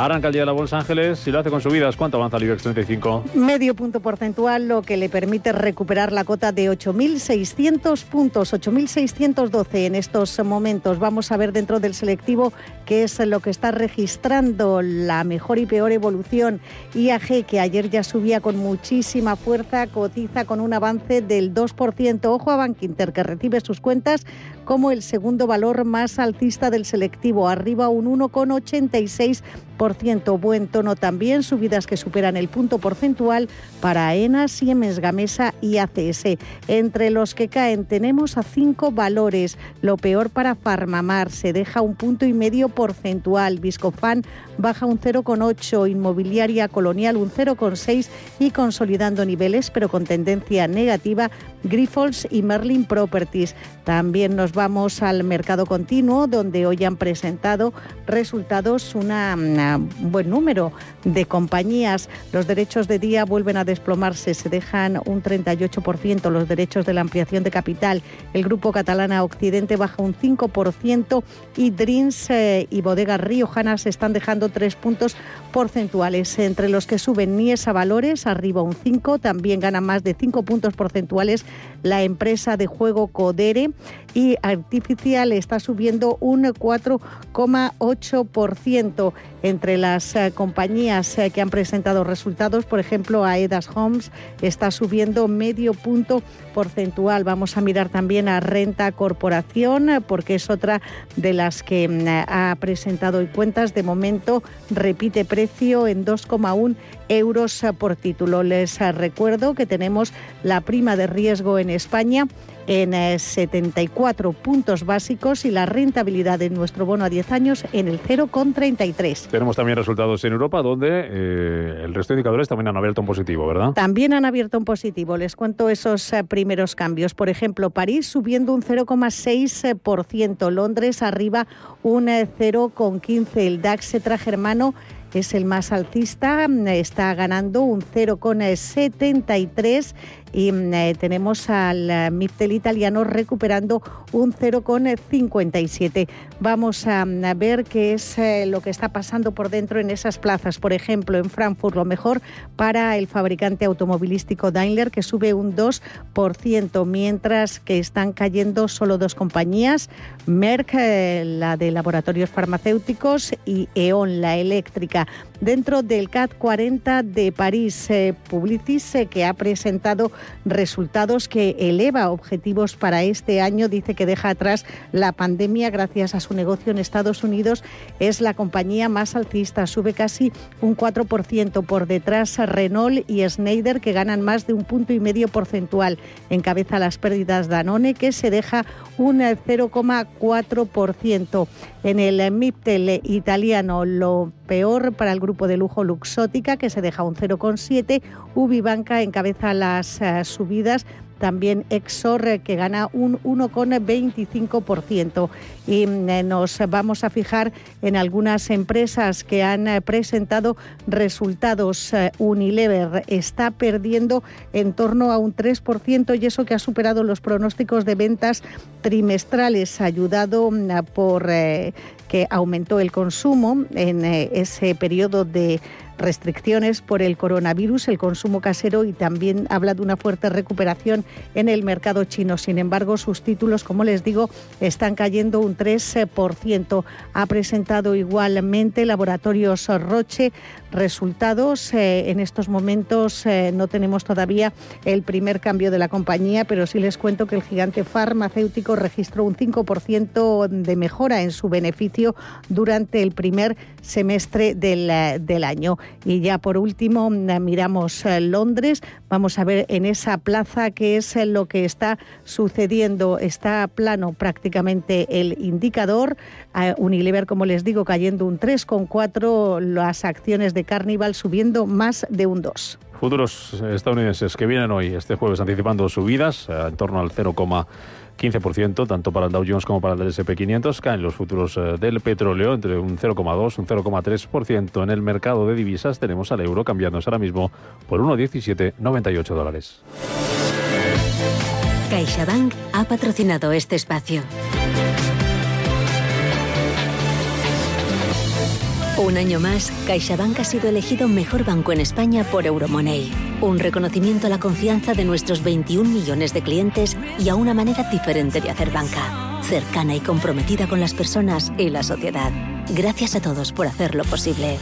Arranca el día de la Bolsa Ángeles y lo hace con subidas. ¿Cuánto avanza el IBEX 35? Medio punto porcentual, lo que le permite recuperar la cota de 8.600 puntos, 8.612 en estos momentos. Vamos a ver dentro del selectivo qué es lo que está registrando la mejor y peor evolución. IAG, que ayer ya subía con muchísima fuerza, cotiza con un avance del 2%. Ojo a Bank Inter, que recibe sus cuentas como el segundo valor más alcista del selectivo, arriba un 1,86%. Buen tono también, subidas que superan el punto porcentual para AENA, Siemens Gamesa y ACS. Entre los que caen tenemos a cinco valores. Lo peor para Farmamar, se deja un punto y medio porcentual. Viscofan baja un 0,8, Inmobiliaria Colonial un 0,6 y consolidando niveles, pero con tendencia negativa, Grifols y Merlin Properties. También nos vamos al mercado continuo, donde hoy han presentado resultados una, un buen número de compañías. Los derechos de día vuelven a desplomarse, se dejan un 38% los derechos de la ampliación de capital. El grupo catalana Occidente baja un 5% y Dreams eh, y Bodegas Riojanas están dejando tres puntos porcentuales. Entre los que suben Niesa Valores, arriba un 5, también gana más de 5 puntos porcentuales la empresa de juego Codere y Artificial está subiendo un 4,8%. Entre las eh, compañías eh, que han presentado resultados, por ejemplo, Aedas Homes está subiendo medio punto porcentual. Vamos a mirar también a Renta Corporación, eh, porque es otra de las que mm, ha presentado cuentas. De momento repite precio en 2,1 euros por título. Les recuerdo que tenemos la prima de riesgo en España en 74 puntos básicos y la rentabilidad de nuestro bono a 10 años en el 0,33. Tenemos también resultados en Europa donde eh, el resto de indicadores también han abierto un positivo, ¿verdad? También han abierto un positivo. Les cuento esos eh, primeros cambios. Por ejemplo, París subiendo un 0,6%, Londres arriba un 0,15%, eh, el DAX germano es el más alcista, está ganando un 0,73 y mm, eh, tenemos al eh, MIPTEL italiano recuperando un 0,57. Vamos a, mm, ver qué es eh, lo que está pasando por dentro en esas plazas. Por ejemplo, en Frankfurt lo mejor para el fabricante automovilístico Daimler que sube un 2%, mientras que están cayendo solo dos compañías, Merck, la de laboratorios farmacéuticos, y E.ON, la eléctrica. Dentro del CAT 40 de París, Publicis, que ha presentado resultados que eleva objetivos para este año. Dice que deja atrás la pandemia gracias a su negocio en Estados Unidos. Es la compañía más alcista, sube casi un 4%. Por detrás Renault y Schneider que ganan más de un punto y medio porcentual. Encabeza las pérdidas Danone que se deja un 0,4%. En el MIPTEL italiano lo peor para el grupo de lujo Luxótica que se deja un 0,7. Ubibanca encabeza las eh, subidas también Exor eh, que gana un 1,25%. Y mm, eh, nos vamos a fijar en algunas empresas que han presentado resultados. Unilever está perdiendo en torno a un 3% y eso que ha superado los pronósticos de ventas trimestrales, ayudado mm, por que aumentó el consumo en ese periodo de restricciones por el coronavirus, el consumo casero y también habla de una fuerte recuperación en el mercado chino. Sin embargo, sus títulos, como les digo, están cayendo un 3%. Ha presentado igualmente Laboratorios Roche resultados. Eh, en estos momentos eh, no tenemos todavía el primer cambio de la compañía, pero sí les cuento que el gigante farmacéutico registró un 5% de mejora en su beneficio durante el primer semestre del, del año. Y ya por último miramos Londres, vamos a ver en esa plaza qué es lo que está sucediendo. Está plano prácticamente el indicador. Unilever, como les digo, cayendo un 3,4, las acciones de Carnival subiendo más de un 2. Futuros estadounidenses que vienen hoy, este jueves, anticipando subidas eh, en torno al 0,15%, tanto para el Dow Jones como para el S&P 500. Caen los futuros eh, del petróleo entre un 0,2 y un 0,3%. En el mercado de divisas tenemos al euro cambiándose ahora mismo por 1,1798 dólares. CaixaBank ha patrocinado este espacio. Un año más, CaixaBank ha sido elegido mejor banco en España por Euromoney. Un reconocimiento a la confianza de nuestros 21 millones de clientes y a una manera diferente de hacer banca, cercana y comprometida con las personas y la sociedad. Gracias a todos por hacerlo posible.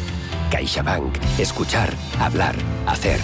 CaixaBank. Escuchar, hablar, hacer.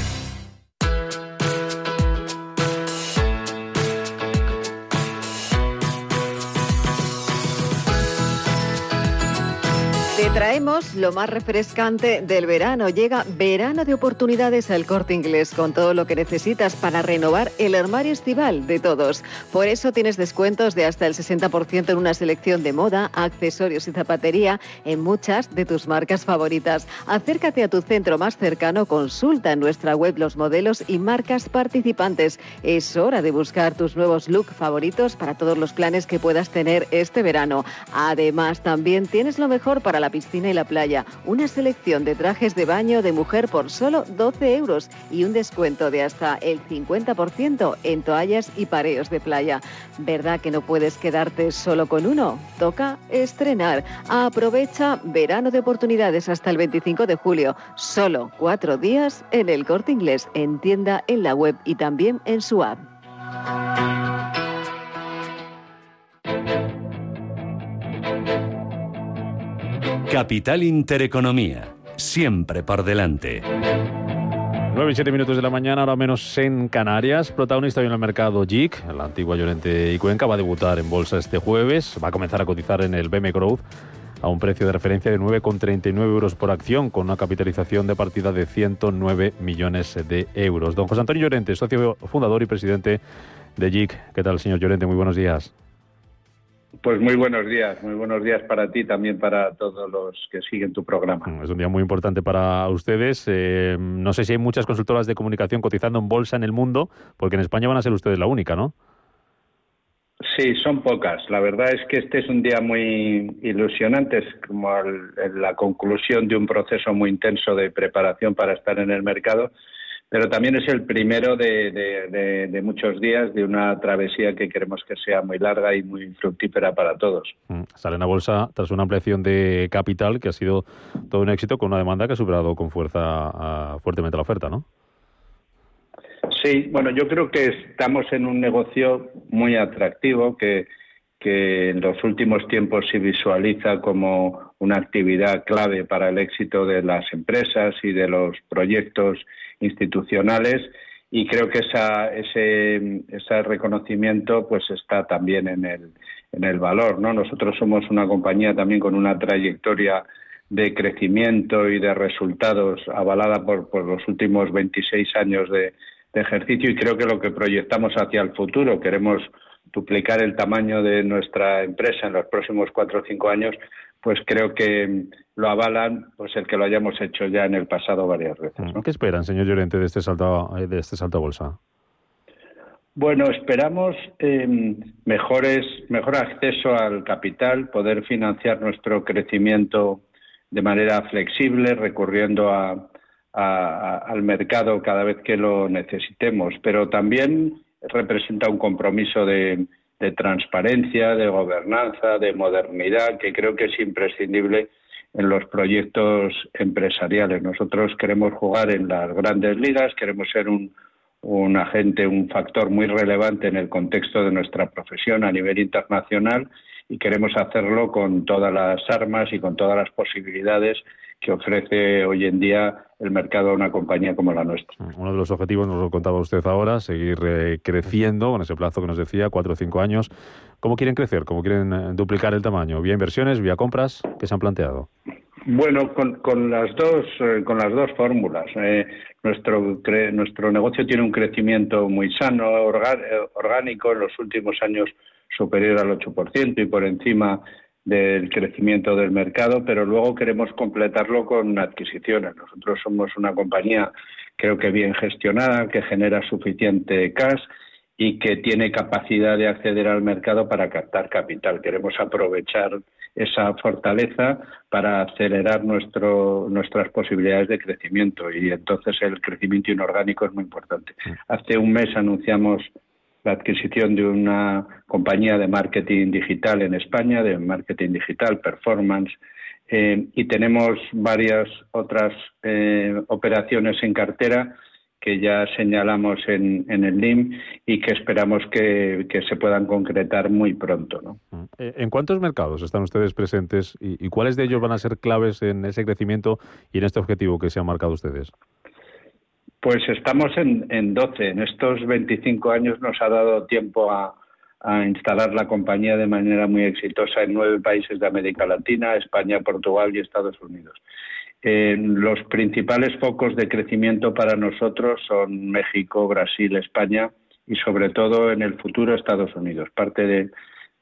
Lo más refrescante del verano. Llega verano de oportunidades al corte inglés con todo lo que necesitas para renovar el armario estival de todos. Por eso tienes descuentos de hasta el 60% en una selección de moda, accesorios y zapatería en muchas de tus marcas favoritas. Acércate a tu centro más cercano, consulta en nuestra web los modelos y marcas participantes. Es hora de buscar tus nuevos look favoritos para todos los planes que puedas tener este verano. Además, también tienes lo mejor para la piscina piscina la playa, una selección de trajes de baño de mujer por solo 12 euros y un descuento de hasta el 50% en toallas y pareos de playa. ¿Verdad que no puedes quedarte solo con uno? Toca estrenar. Aprovecha verano de oportunidades hasta el 25 de julio. Solo cuatro días en el corte inglés, en tienda, en la web y también en su app. Capital Intereconomía, siempre por delante. 9 y 7 minutos de la mañana, ahora menos en Canarias. Protagonista hoy en el mercado JIC, la antigua Llorente y Cuenca, va a debutar en bolsa este jueves. Va a comenzar a cotizar en el BM Growth a un precio de referencia de 9,39 euros por acción, con una capitalización de partida de 109 millones de euros. Don José Antonio Llorente, socio fundador y presidente de JIC. ¿Qué tal, señor Llorente? Muy buenos días. Pues muy buenos días, muy buenos días para ti, también para todos los que siguen tu programa. Es un día muy importante para ustedes. Eh, no sé si hay muchas consultoras de comunicación cotizando en bolsa en el mundo, porque en España van a ser ustedes la única, ¿no? Sí, son pocas. La verdad es que este es un día muy ilusionante, es como la conclusión de un proceso muy intenso de preparación para estar en el mercado pero también es el primero de, muchos días de una travesía que queremos que sea muy larga y muy fructífera para todos. Mm, sale en la bolsa tras una ampliación de capital que ha sido todo un éxito con una demanda que ha superado con fuerza fuertemente la oferta, ¿no? Sí, bueno, yo creo que estamos en un negocio muy atractivo que, que en los últimos tiempos se visualiza como una actividad clave para el éxito de las empresas y de los proyectos institucionales y creo que ese, reconocimiento pues está también en el, en el valor. ¿no? Nosotros somos una compañía también con una trayectoria de crecimiento y de resultados avalada por, por los últimos 26 años de, de ejercicio y creo que lo que proyectamos hacia el futuro, queremos duplicar el tamaño de nuestra empresa en los próximos cuatro o cinco años, pues creo que lo avalan pues el que lo hayamos hecho ya en el pasado varias veces. ¿Qué esperan, señor Llorente, de este salto, de este salto a bolsa? Bueno, esperamos em, mejores, mejor acceso al capital, poder financiar nuestro crecimiento de manera flexible, recurriendo a, al mercado cada vez que lo necesitemos, pero también representa un compromiso de, de transparencia, de gobernanza, de modernidad, que creo que es imprescindible en los proyectos empresariales. Nosotros queremos jugar en las grandes ligas, queremos ser un, un agente, un factor muy relevante en el contexto de nuestra profesión a nivel internacional y queremos hacerlo con todas las armas y con todas las posibilidades que ofrece hoy en día el mercado a una compañía como la nuestra. Uno de los objetivos, nos lo contaba usted ahora, seguir eh, creciendo con ese plazo que nos decía, cuatro o cinco años. ¿Cómo quieren crecer? ¿Cómo quieren eh, duplicar el tamaño? ¿Vía inversiones, vía compras? ¿Qué se han planteado? Bueno, con, las dos eh, con las dos fórmulas. Eh, nuestro nuestro negocio tiene un crecimiento muy sano, orgánico en los últimos años superior al 8% y por encima del crecimiento del mercado, pero luego queremos completarlo con adquisiciones. Nosotros somos una compañía creo que bien gestionada, que genera suficiente cash y que tiene capacidad de acceder al mercado para captar capital. Queremos aprovechar esa fortaleza para acelerar nuestro, nuestras posibilidades de crecimiento y entonces el crecimiento inorgánico es muy importante. Hace un mes anunciamos la adquisición de una compañía de marketing digital en España, de marketing digital, performance, eh, y tenemos varias otras eh, operaciones en cartera que ya señalamos en, el LIM y que esperamos que, se puedan concretar muy pronto. Eh, ¿En cuántos mercados están ustedes presentes y, cuáles de ellos van a ser claves en ese crecimiento y en este objetivo que se han marcado ustedes? Pues estamos en, en 12. En estos 25 años nos ha dado tiempo a, instalar la compañía de manera muy exitosa en nueve países de América Latina, España, Portugal y Estados Unidos. Los principales focos de crecimiento para nosotros son México, Brasil, España y sobre todo en el futuro Estados Unidos. Parte de,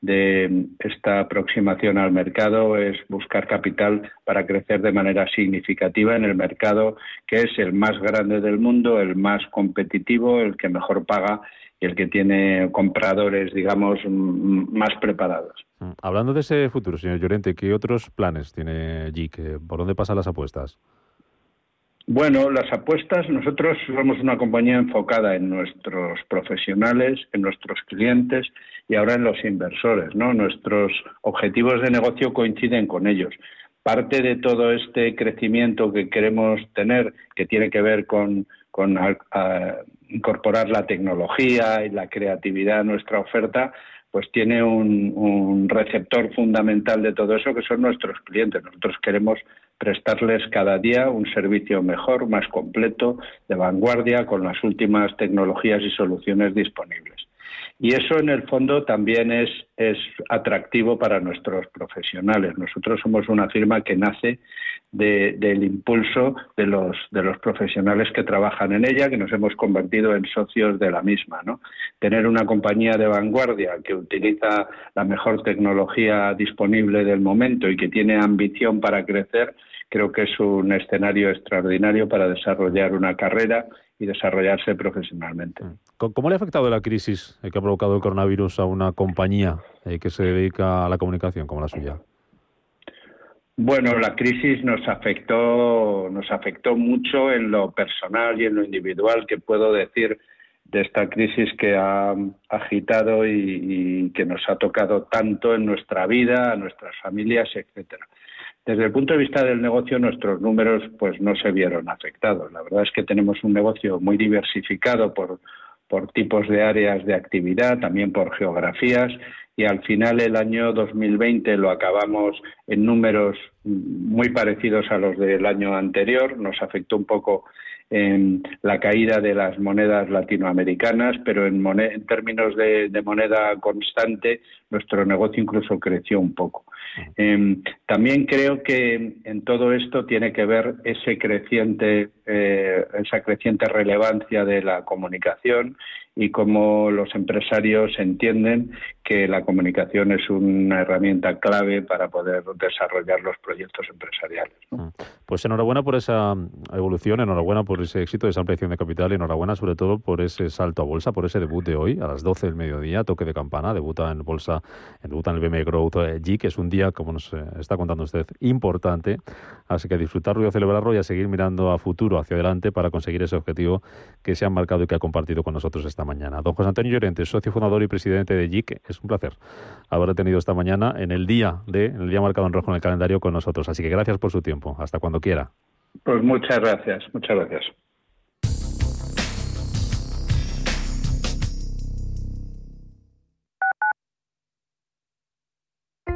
de esta aproximación al mercado es buscar capital para crecer de manera significativa en el mercado que es el más grande del mundo, el más competitivo, el que mejor paga y el que tiene compradores, digamos, más preparados. Mm. Hablando de ese futuro, señor Llorente, ¿qué otros planes tiene JIC? ¿Por dónde pasan las apuestas? Bueno, las apuestas, nosotros somos una compañía enfocada en nuestros profesionales, en nuestros clientes y ahora en los inversores, ¿no? Nuestros objetivos de negocio coinciden con ellos. Parte de todo este crecimiento que queremos tener, que tiene que ver con, con incorporar la tecnología y la creatividad a nuestra oferta, pues tiene un, receptor fundamental de todo eso que son nuestros clientes. Nosotros queremos prestarles cada día un servicio mejor, más completo, de vanguardia, con las últimas tecnologías y soluciones disponibles. Y eso en el fondo también es, es atractivo para nuestros profesionales. Nosotros somos una firma que nace del impulso de los, de los profesionales que trabajan en ella, que nos hemos convertido en socios de la misma. ¿no? Tener una compañía de vanguardia que utiliza la mejor tecnología disponible del momento y que tiene ambición para crecer, creo que es un escenario extraordinario para desarrollar una carrera y desarrollarse profesionalmente. ¿Cómo le ha afectado la crisis que ha provocado el coronavirus a una compañía eh, que se dedica a la comunicación como la suya? Bueno, la crisis nos afectó, nos afectó mucho en lo personal y en lo individual, que puedo decir de esta crisis que ha agitado y, que nos ha tocado tanto en nuestra vida, a nuestras familias, etcétera. Desde el punto de vista del negocio, nuestros números pues no se vieron afectados. La verdad es que tenemos un negocio muy diversificado por, por tipos de áreas de actividad, también por geografías y al final el año 2020 lo acabamos en números muy parecidos a los del año anterior. Nos afectó un poco en la caída de las monedas latinoamericanas, pero en, en términos de, moneda constante, nuestro negocio incluso creció un poco. Em, también creo que en todo esto tiene que ver ese creciente, eh, esa creciente relevancia de la comunicación y cómo los empresarios entienden que la comunicación es una herramienta clave para poder desarrollar los proyectos empresariales. Mm. Pues enhorabuena por esa evolución, enhorabuena por ese éxito de esa ampliación de capital, enhorabuena sobre todo por ese salto a bolsa, por ese debut de hoy a las 12 del mediodía, toque de campana, debuta en bolsa, debuta en el BM Growth eh, G, que es un día, como nos eh, está contando usted, importante. Así que a disfrutarlo y a celebrarlo y a seguir mirando a futuro, hacia adelante, para conseguir ese objetivo que se ha marcado y que ha compartido con nosotros esta mañana. Don José Antonio Llorente, socio fundador y presidente de JIC, es un placer haber tenido esta mañana en el día de, en el día marcado en rojo en el calendario con nosotros. Así que gracias por su tiempo. Hasta cuando quiera. Pues muchas gracias, muchas gracias.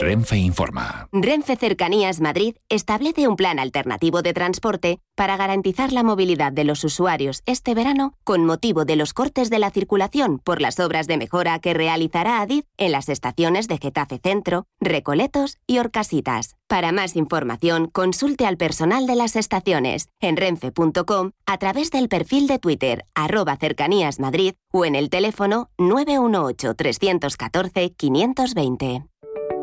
Renfe informa. Renfe Cercanías Madrid establece un plan alternativo de transporte para garantizar la movilidad de los usuarios este verano con motivo de los cortes de la circulación por las obras de mejora que realizará Adif en las estaciones de Getafe Centro, Recoletos y Orcasitas. Para más información, consulte al personal de las estaciones en renfe.com a través del perfil de Twitter arroba cercanías Madrid o en el teléfono 918 314 520.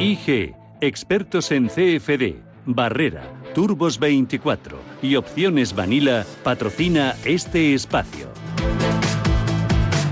IG, expertos en CFD, Barrera, Turbos 24 y Opciones Vanilla patrocina este espacio.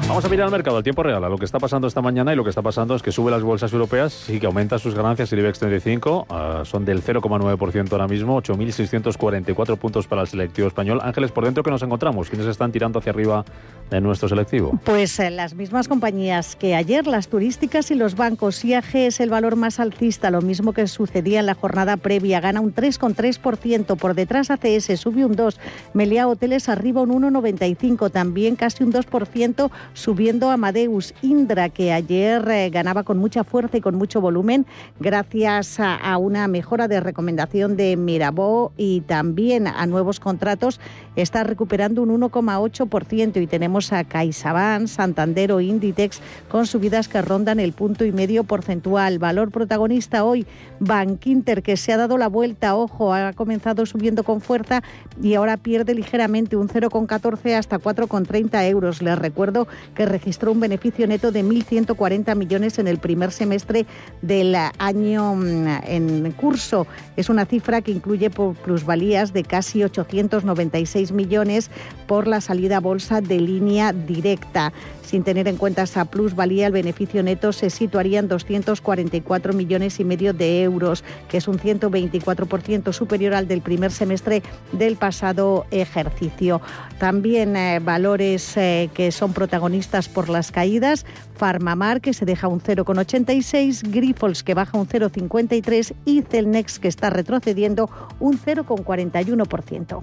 Vamos a mirar al mercado, al tiempo real, a lo que está pasando esta mañana y lo que está pasando es que sube las bolsas europeas y que aumenta sus ganancias el IBEX 35, uh, son del 0,9% ahora mismo, 8.644 puntos para el selectivo español. Ángeles, por dentro que nos encontramos, ¿quiénes están tirando hacia arriba de nuestro selectivo? Pues eh, las mismas compañías que ayer, las turísticas y los bancos. IAG es el valor más alcista, lo mismo que sucedía en la jornada previa, gana un 3,3%, por detrás ACS sube un 2%, Meliá Hoteles arriba un 1,95%, también casi un 2% subiendo Amadeus Indra, que ayer eh, ganaba con mucha fuerza y con mucho volumen, gracias a, una mejora de recomendación de Mirabó y también a nuevos contratos, está recuperando un 1,8% y tenemos a CaixaBank, Santander o Inditex con subidas que rondan el punto y medio porcentual. Valor protagonista hoy, Bank Inter, que se ha dado la vuelta, ojo, ha comenzado subiendo con fuerza y ahora pierde ligeramente un 0,14 hasta 4,30 euros. Les recuerdo que registró un beneficio neto de 1.140 millones en el primer semestre del año mm, en curso. Es una cifra que incluye plusvalías de casi 896 millones por la salida a bolsa de línea directa. Sin tener en cuenta esa plusvalía, el beneficio neto se situaría en 244 millones y medio de euros, que es un 124% superior al del primer semestre del pasado ejercicio. También eh, valores eh, que son protagonistas por las caídas, Farmamar que se deja un 0,86, Grifols que baja un 0,53 y Celnex que está retrocediendo un 0,41%.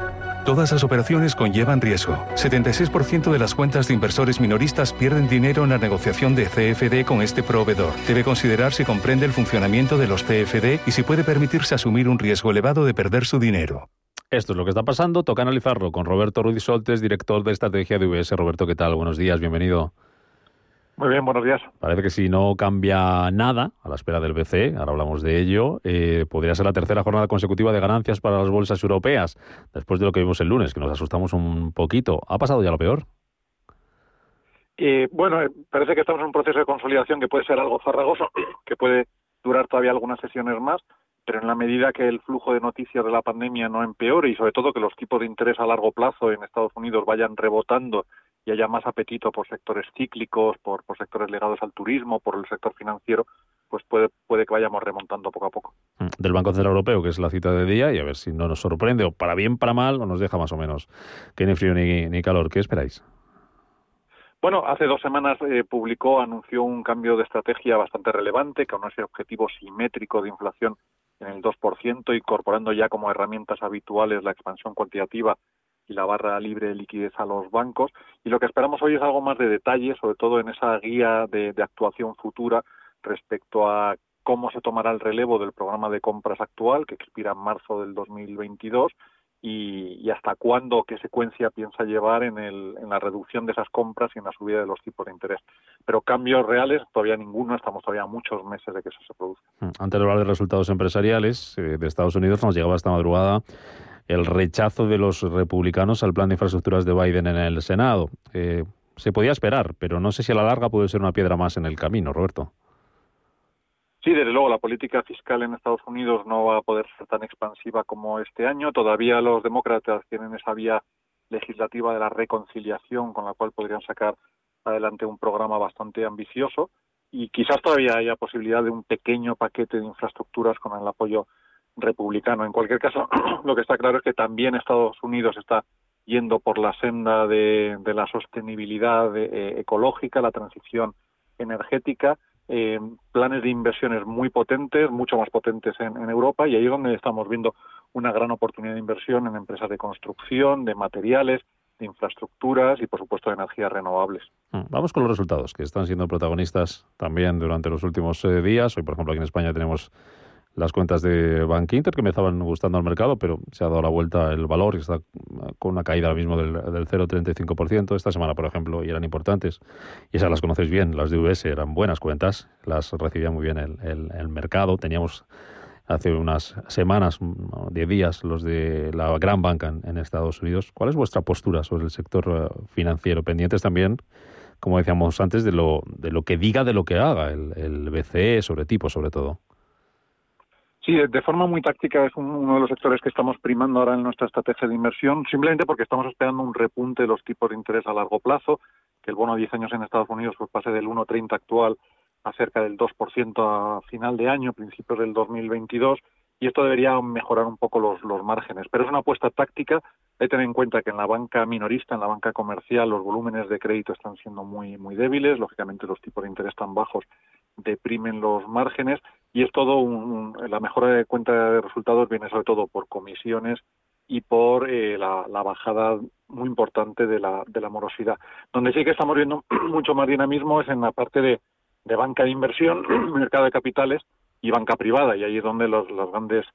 Todas las operaciones conllevan riesgo. 76% de las cuentas de inversores minoristas pierden dinero en la negociación de CFD con este proveedor. Debe considerar si comprende el funcionamiento de los CFD y si puede permitirse asumir un riesgo elevado de perder su dinero. Esto es lo que está pasando. Toca analizarlo con Roberto Ruiz Soltes, director de estrategia de UBS. Roberto, ¿qué tal? Buenos días, bienvenido. Muy bien, buenos días. Parece que si no cambia nada a la espera del BCE, ahora hablamos de ello, eh, podría ser la tercera jornada consecutiva de ganancias para las bolsas europeas, después de lo que vimos el lunes, que nos asustamos un poquito. ¿Ha pasado ya lo peor? Eh, bueno, eh, parece que estamos en un proceso de consolidación que puede ser algo farragoso, que puede durar todavía algunas sesiones más, pero en la medida que el flujo de noticias de la pandemia no empeore y sobre todo que los tipos de interés a largo plazo en Estados Unidos vayan rebotando y haya más apetito por sectores cíclicos, por, por sectores ligados al turismo, por el sector financiero, pues puede, puede que vayamos remontando poco a poco. Mm, del Banco Central Europeo, que es la cita de día, y a ver si no nos sorprende, o para bien, para mal, o nos deja más o menos que ni frío ni, ni calor. ¿Qué esperáis? Bueno, hace dos semanas eh, publicó, anunció un cambio de estrategia bastante relevante, con ese objetivo simétrico de inflación en el 2%, incorporando ya como herramientas habituales la expansión cuantitativa y la barra libre de liquidez a los bancos. Y lo que esperamos hoy es algo más de detalle, sobre todo en esa guía de, actuación futura respecto a cómo se tomará el relevo del programa de compras actual, que expira en marzo del 2022, y, y hasta cuándo, qué secuencia piensa llevar en, el, en la reducción de esas compras y en la subida de los tipos de interés. Pero cambios reales, todavía ninguno, estamos todavía muchos meses de que eso se produzca. Mm, antes de hablar de resultados empresariales eh, de Estados Unidos, nos llegaba esta madrugada el rechazo de los republicanos al plan de infraestructuras de Biden en el Senado. Eh, se podía esperar, pero no sé si a la larga puede ser una piedra más en el camino, Roberto. Sí, desde luego, la política fiscal en Estados Unidos no va a poder ser tan expansiva como este año. Todavía los demócratas tienen esa vía legislativa de la reconciliación con la cual podrían sacar adelante un programa bastante ambicioso y quizás todavía haya posibilidad de un pequeño paquete de infraestructuras con el apoyo republicano. En cualquier caso, lo que está claro es que también Estados Unidos está yendo por la senda de, la sostenibilidad eh, ecológica, la transición energética, eh, planes de inversiones muy potentes, mucho más potentes en, en, Europa, y ahí es donde estamos viendo una gran oportunidad de inversión en empresas de construcción, de materiales, de infraestructuras y, por supuesto, de energías renovables. Mm, vamos con los resultados, que están siendo protagonistas también durante los últimos eh, días. Hoy, por ejemplo, aquí en España tenemos las cuentas de Bank Inter que me estaban gustando al mercado, pero se ha dado la vuelta el valor y está con una caída ahora mismo del, del 0,35%. Esta semana, por ejemplo, y eran importantes, y esas las conocéis bien, las de eran buenas cuentas, las recibía muy bien el, el, mercado. Teníamos hace unas semanas, 10 días, los de la gran banca en, Estados Unidos. ¿Cuál es vuestra postura sobre el sector eh, financiero? Pendientes también, como decíamos antes, de lo, de lo que diga, de lo que haga el, el BCE, sobre tipo, sobre todo. Sí, de forma muy táctica es uno de los sectores que estamos primando ahora en nuestra estrategia de inversión, simplemente porque estamos esperando un repunte de los tipos de interés a largo plazo, que el bono a 10 años en Estados Unidos pues pase del 1,30 actual a cerca del 2% a final de año, principios del 2022, y esto debería mejorar un poco los, los márgenes. Pero es una apuesta táctica. Hay que tener en cuenta que en la banca minorista, en la banca comercial, los volúmenes de crédito están siendo muy, muy débiles. Lógicamente, los tipos de interés tan bajos deprimen los márgenes y es todo un, la mejora de cuenta de resultados viene sobre todo por comisiones y por eh, la, la, bajada muy importante de la, de la morosidad. Donde sí que estamos viendo mucho más dinamismo es en la parte de, de banca de inversión, mercado de capitales y banca privada, y ahí es donde los, los grandes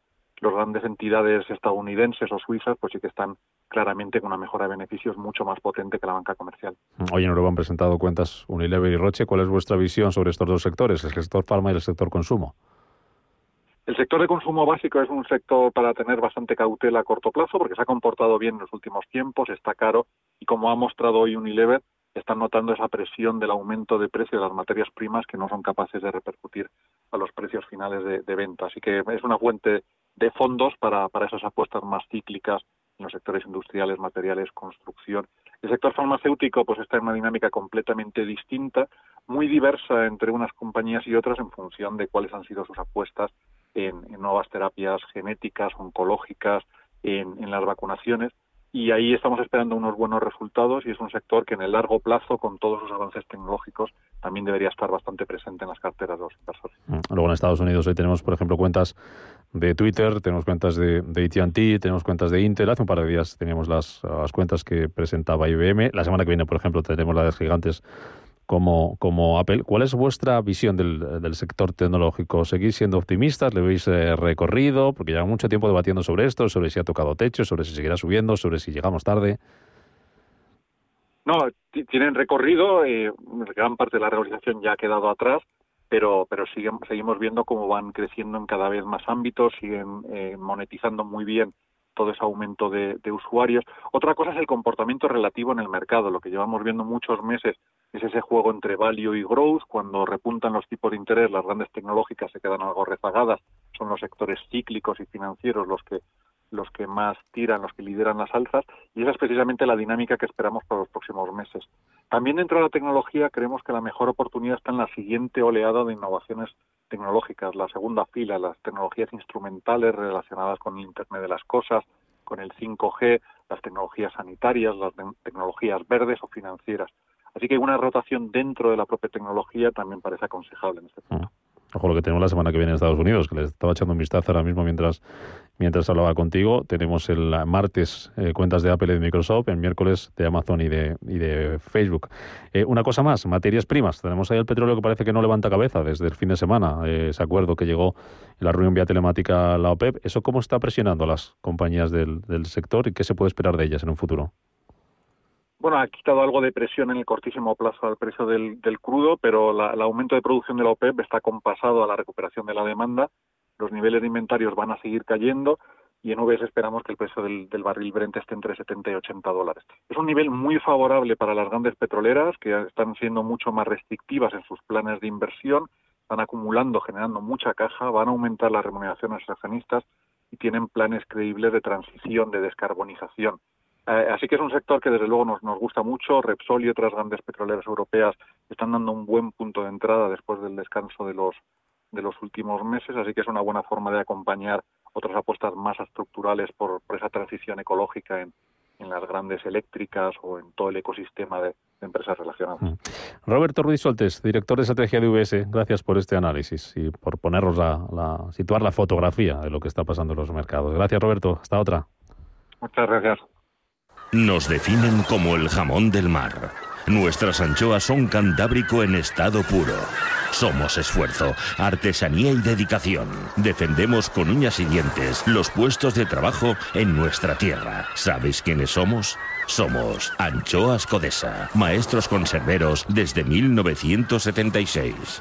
los grandes entidades estadounidenses o suizas pues sí que están claramente con una mejora de beneficios mucho más potente que la banca comercial. Hoy en Europa han presentado cuentas Unilever y Roche. ¿Cuál es vuestra visión sobre estos dos sectores, el sector farma y el sector consumo? El sector de consumo básico es un sector para tener bastante cautela a corto plazo porque se ha comportado bien en los últimos tiempos, está caro y como ha mostrado hoy Unilever, están notando esa presión del aumento de precio de las materias primas que no son capaces de repercutir a los precios finales de, de venta. Así que es una fuente de fondos para, para esas apuestas más cíclicas en los sectores industriales, materiales, construcción. El sector farmacéutico pues está en una dinámica completamente distinta, muy diversa entre unas compañías y otras en función de cuáles han sido sus apuestas en, nuevas terapias genéticas, oncológicas, en las vacunaciones y ahí estamos esperando unos buenos resultados y es un sector que en el largo plazo, con todos sus avances tecnológicos, también debería estar bastante presente en las carteras de los inversores. Mm, luego en Estados Unidos hoy tenemos, por ejemplo, cuentas de Twitter, tenemos cuentas de, de AT&T, tenemos cuentas de Intel. Hace un par de días teníamos las, las cuentas que presentaba IBM. La semana que viene, por ejemplo, tenemos las de gigantes como, como Apple. ¿Cuál es vuestra visión del, del sector tecnológico? ¿Seguís siendo optimistas? ¿Le veis eh, recorrido? Porque lleva mucho tiempo debatiendo sobre esto, sobre si ha tocado techo, sobre si seguirá subiendo, sobre si llegamos tarde. No, tienen recorrido, eh, gran parte de la regularización ya ha quedado atrás, pero, pero siguen, seguimos viendo cómo van creciendo en cada vez más ámbitos, siguen eh, monetizando muy bien todo ese aumento de, usuarios. Otra cosa es el comportamiento relativo en el mercado. Lo que llevamos viendo muchos meses es ese juego entre value y growth. Cuando repuntan los tipos de interés, las grandes tecnológicas se quedan algo rezagadas. Son los sectores cíclicos y financieros los que los que más tiran, los que lideran las alzas, y esa es precisamente la dinámica que esperamos para los próximos meses. También dentro de la tecnología creemos que la mejor oportunidad está en la siguiente oleada de innovaciones tecnológicas, la segunda fila, las tecnologías instrumentales relacionadas con el Internet de las Cosas, con el 5G, las tecnologías sanitarias, las tecnologías verdes o financieras. Así que una rotación dentro de la propia tecnología también parece aconsejable en este punto. Ojo lo que tenemos la semana que viene en Estados Unidos, que le estaba echando un vistazo ahora mismo mientras, mientras hablaba contigo. Tenemos el martes eh, cuentas de Apple y de Microsoft, el miércoles de Amazon y de, y de Facebook. Eh, una cosa más, materias primas. Tenemos ahí el petróleo que parece que no levanta cabeza desde el fin de semana. Eh, ese acuerdo que llegó en la reunión vía telemática la OPEP. ¿Eso cómo está presionando a las compañías del sector y qué se puede esperar de ellas en un futuro? Bueno, ha quitado algo de presión en el cortísimo plazo al precio del, crudo, pero el aumento de producción de la OPEP está compasado a la recuperación de la demanda. Los niveles de inventarios van a seguir cayendo y en UBS esperamos que el precio del, barril Brent esté entre 70 y 80 dólares. Es un nivel muy favorable para las grandes petroleras que están siendo mucho más restrictivas en sus planes de inversión, están acumulando, generando mucha caja, van a aumentar las remuneraciones accionistas y tienen planes creíbles de transición, de descarbonización. Eh, así que es un sector que desde luego nos, nos gusta mucho. Repsol y otras grandes petroleras europeas están dando un buen punto de entrada después del descanso de los de los últimos meses, así que es una buena forma de acompañar otras apuestas más estructurales por, esa transición ecológica en, en, las grandes eléctricas o en todo el ecosistema de, empresas relacionadas. Mm. Roberto Ruiz Soltes, director de estrategia de UBS, gracias por este análisis y por ponernos la, la, situar la fotografía de lo que está pasando en los mercados. Gracias, Roberto. Hasta otra. Muchas gracias. Nos definen como el jamón del mar. Nuestras anchoas son cantábrico en estado puro. Somos esfuerzo, artesanía y dedicación. Defendemos con uñas y dientes los puestos de trabajo en nuestra tierra. ¿Sabéis quiénes somos? Somos Anchoas Codesa, maestros conserveros desde 1976.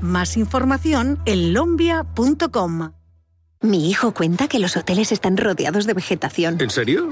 Más información en lombia.com. Mi hijo cuenta que los hoteles están rodeados de vegetación. ¿En serio?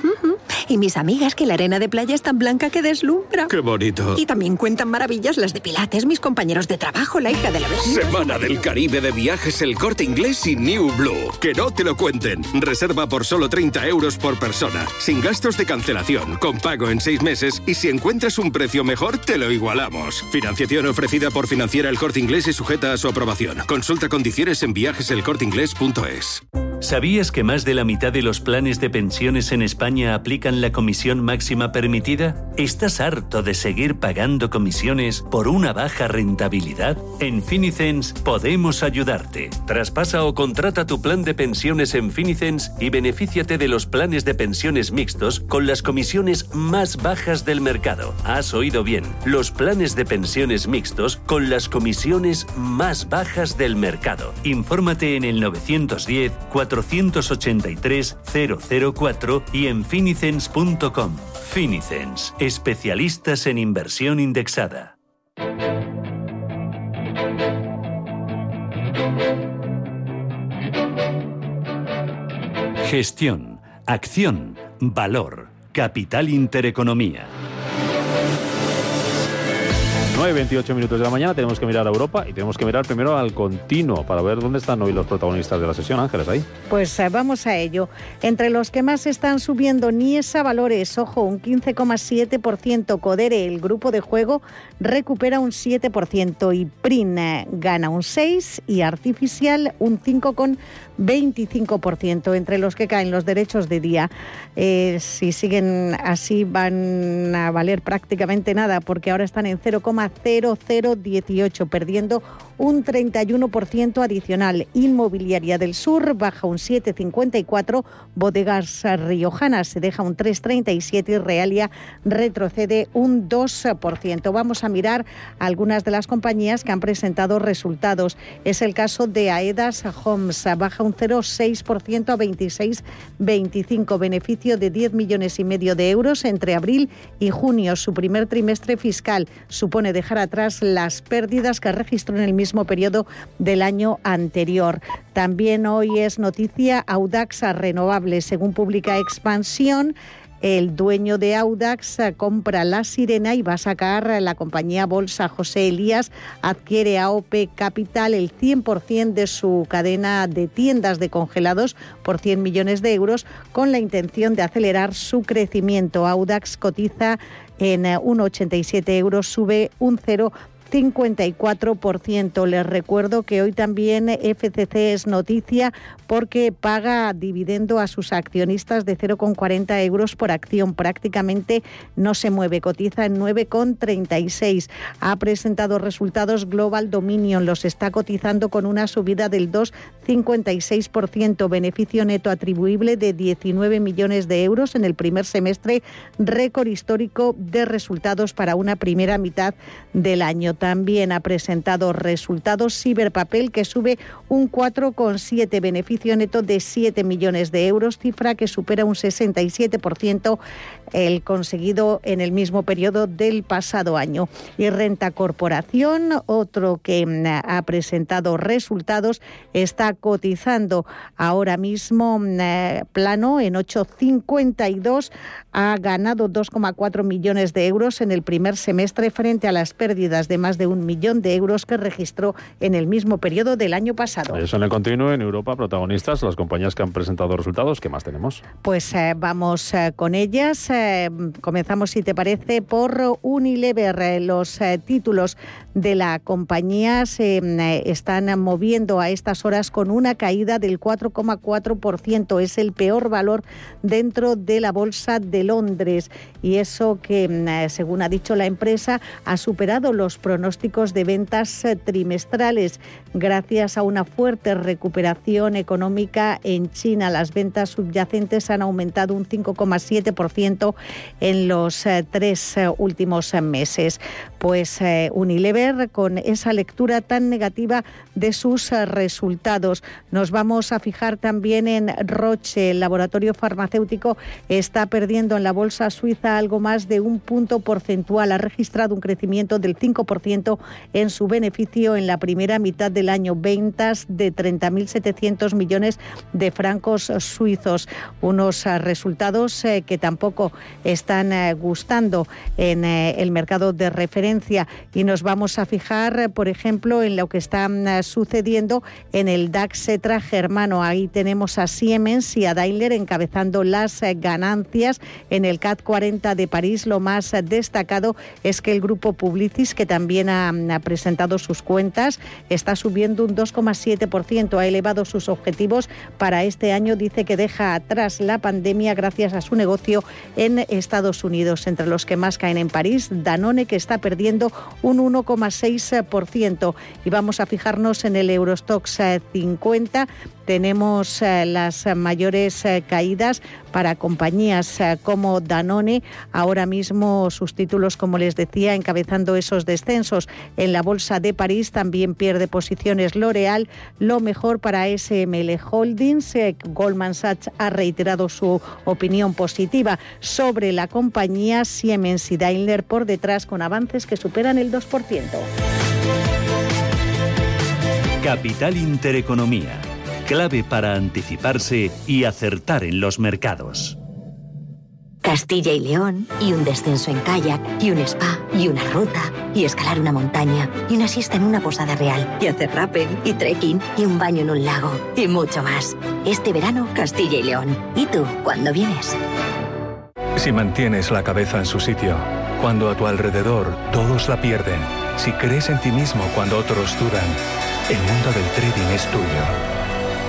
Y mis amigas que la arena de playa es tan blanca que deslumbra. ¡Qué bonito! Y también cuentan maravillas las de Pilates, mis compañeros de trabajo, la hija de la vecina. Semana del Caribe de viajes El Corte Inglés y New Blue. Que no te lo cuenten. Reserva por solo 30 euros por persona. Sin gastos de cancelación, con pago en seis meses y si encuentras un precio mejor, te lo igualamos. Financiación ofrecida por Financiera El Corte Inglés y sujeta a su aprobación. Consulta condiciones en viajeselcorteinglés.es. ¿Sabías que más de la mitad de los planes de pensiones en España aplican la comisión máxima permitida? ¿Estás harto de seguir pagando comisiones por una baja rentabilidad? En Finicens podemos ayudarte. Traspasa o contrata tu plan de pensiones en Finicens y benefíciate de los planes de pensiones mixtos con las comisiones más bajas del mercado. Has oído bien, los planes de pensiones mixtos con las comisiones más bajas del mercado. Infórmate en el 910 483 004 y en finicens.com. Finicens, especialistas en inversión indexada. Gestión, acción, valor, capital intereconomía. 9.28 minutos de la mañana tenemos que mirar a Europa y tenemos que mirar primero al continuo para ver dónde están hoy los protagonistas de la sesión. Ángeles, ahí. Pues eh, vamos a ello. Entre los que más están subiendo Niesa Valores, ojo, un 15,7%. Codere, el grupo de juego, recupera un 7% y PRIN eh, gana un 6% y Artificial un 5,25%. Entre los que caen los derechos de día, eh, si siguen así van a valer prácticamente nada porque ahora están en 0,0018, perdiendo un 31% adicional. Inmobiliaria del Sur baja un 7,54, Bodegas Riojanas se deja un 3,37 y Realia retrocede un 2%. Vamos a mirar algunas de las compañías que han presentado resultados. Es el caso de Aedas Homes, baja un 0,6% a 26,25, beneficio de 10 millones y medio de euros entre abril y junio, su primer trimestre fiscal supone dejar atrás las pérdidas que registró en el mismo periodo del año anterior. También hoy es noticia Audaxa Renovables, según publica Expansión. El dueño de Audax compra La Sirena y va a sacar la compañía Bolsa José Elías, adquiere a OP Capital el 100% de su cadena de tiendas de congelados por 100 millones de euros con la intención de acelerar su crecimiento. Audax cotiza en 1,87 euros, sube un 0 54%. Les recuerdo que hoy también FCC es noticia porque paga dividendo a sus accionistas de 0,40 euros por acción. Prácticamente no se mueve, cotiza en 9,36. Ha presentado resultados Global Dominion, los está cotizando con una subida del 2,56%, beneficio neto atribuible de 19 millones de euros en el primer semestre, récord histórico de resultados para una primera mitad del año. También ha presentado resultados Ciberpapel que sube un 4,7 beneficio neto de 7 millones de euros, cifra que supera un 67% el conseguido en el mismo periodo del pasado año. Y Renta Corporación, otro que mm, ha presentado resultados, está cotizando ahora mismo mm, eh, plano en 8,52. Ha ganado 2,4 millones de euros en el primer semestre frente a las pérdidas de más de un millón de euros que registró en el mismo periodo del año pasado. Eso en el continuo en Europa, protagonistas, las compañías que han presentado resultados, ¿qué más tenemos? Pues eh, vamos eh, con ellas. Eh, comenzamos, si te parece, por Unilever. Los títulos de la compañía se están moviendo a estas horas con una caída del 4,4%. Es el peor valor dentro de la bolsa de Londres. Y eso que, según ha dicho la empresa, ha superado los pronósticos de ventas eh, trimestrales gracias a una fuerte recuperación económica en China. Las ventas subyacentes han aumentado un 5,7% en los eh, tres eh, últimos meses. Pues Unilever, con esa lectura tan negativa de sus resultados, nos vamos a fijar también en Roche. El laboratorio farmacéutico está perdiendo en la bolsa suiza algo más de un punto porcentual. Ha registrado un crecimiento del 5% en su beneficio en la primera mitad del año. Ventas de 30.700 millones de francos suizos. Unos eh, resultados eh, que tampoco están eh, gustando en el mercado de referencia. Y nos vamos a fijar, por ejemplo, en lo que está mm, sucediendo en el DAX germano. Ahí tenemos a Siemens y a Daimler encabezando las ganancias. En el CAT 40 de París, lo más destacado es que el grupo Publicis, que también ha, presentado sus cuentas, está subiendo un 2,7%, ha elevado sus objetivos para este año, dice que deja atrás la pandemia gracias a su negocio en Estados Unidos, entre los que más caen en París, Danone, que está perdiendo un 1,6%. Y vamos a fijarnos en el Eurostox 50, tenemos eh, las mayores eh, caídas para compañías eh, como Danone. Ahora mismo sus títulos, como les decía, encabezando esos descensos. En la Bolsa de París también pierde posiciones L'Oreal. Lo mejor para SML Holdings. Goldman Sachs ha reiterado su opinión positiva sobre la compañía Siemens y Daimler por detrás con avances que superan el 2%. Capital Intereconomía clave para anticiparse y acertar en los mercados. Castilla y León, y un descenso en kayak, y un spa, y una ruta, y escalar una montaña, y una siesta en una posada real, y hacer rappel, y trekking, y un baño en un lago, y mucho más. Este verano, Castilla y León. ¿Y tú, cuándo vienes? Si mantienes la cabeza en su sitio, cuando a tu alrededor todos la pierden, si crees en ti mismo cuando otros dudan, el mundo del trading es tuyo.